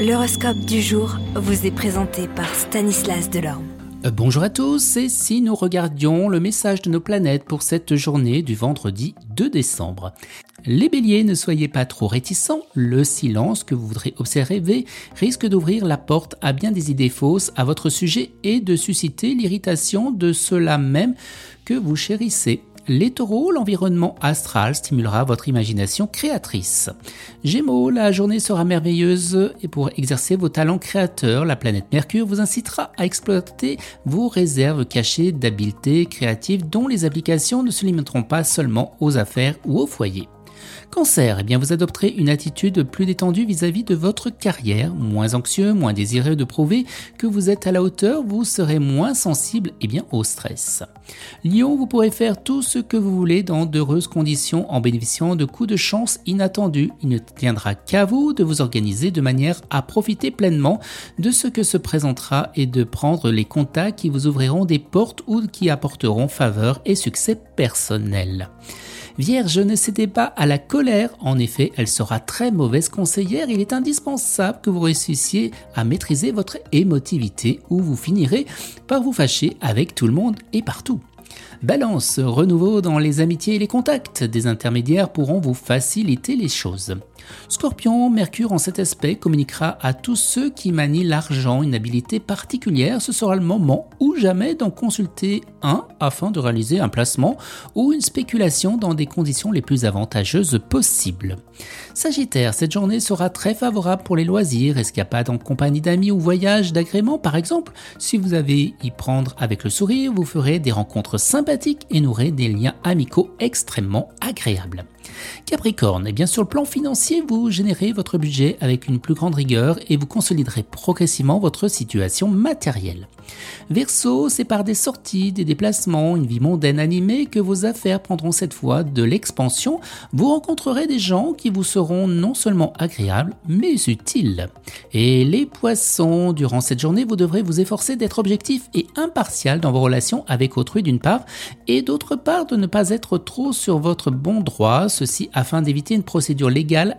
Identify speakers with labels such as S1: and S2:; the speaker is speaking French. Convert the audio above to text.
S1: L'horoscope du jour vous est présenté par Stanislas Delorme.
S2: Euh, bonjour à tous, et si nous regardions le message de nos planètes pour cette journée du vendredi 2 décembre? Les béliers, ne soyez pas trop réticents, le silence que vous voudrez observer risque d'ouvrir la porte à bien des idées fausses à votre sujet et de susciter l'irritation de ceux-là même que vous chérissez. Les taureaux, l'environnement astral stimulera votre imagination créatrice. Gémeaux, la journée sera merveilleuse et pour exercer vos talents créateurs, la planète Mercure vous incitera à exploiter vos réserves cachées d'habileté créative dont les applications ne se limiteront pas seulement aux affaires ou au foyer. Cancer, eh bien vous adopterez une attitude plus détendue vis-à-vis de votre carrière, moins anxieux, moins désireux de prouver que vous êtes à la hauteur, vous serez moins sensible eh bien, au stress. Lion, vous pourrez faire tout ce que vous voulez dans d'heureuses conditions en bénéficiant de coups de chance inattendus. Il ne tiendra qu'à vous de vous organiser de manière à profiter pleinement de ce que se présentera et de prendre les contacts qui vous ouvriront des portes ou qui apporteront faveur et succès personnel. Vierge, ne cédez pas à la colère, en effet, elle sera très mauvaise conseillère, il est indispensable que vous réussissiez à maîtriser votre émotivité ou vous finirez par vous fâcher avec tout le monde et partout. Balance, renouveau dans les amitiés et les contacts. Des intermédiaires pourront vous faciliter les choses. Scorpion, Mercure en cet aspect communiquera à tous ceux qui manient l'argent une habilité particulière. Ce sera le moment ou jamais d'en consulter un afin de réaliser un placement ou une spéculation dans des conditions les plus avantageuses possibles. Sagittaire, cette journée sera très favorable pour les loisirs, escapades en compagnie d'amis ou voyages d'agrément par exemple. Si vous avez y prendre avec le sourire, vous ferez des rencontres sympathiques et nourrir des liens amicaux extrêmement agréables. Capricorne, et bien sur le plan financier, vous générez votre budget avec une plus grande rigueur et vous consoliderez progressivement votre situation matérielle. Verseau, c'est par des sorties, des déplacements, une vie mondaine animée que vos affaires prendront cette fois de l'expansion. Vous rencontrerez des gens qui vous seront non seulement agréables, mais utiles. Et les poissons, durant cette journée, vous devrez vous efforcer d'être objectif et impartial dans vos relations avec autrui d'une part, et d'autre part de ne pas être trop sur votre bon droit, ceci afin d'éviter une procédure légale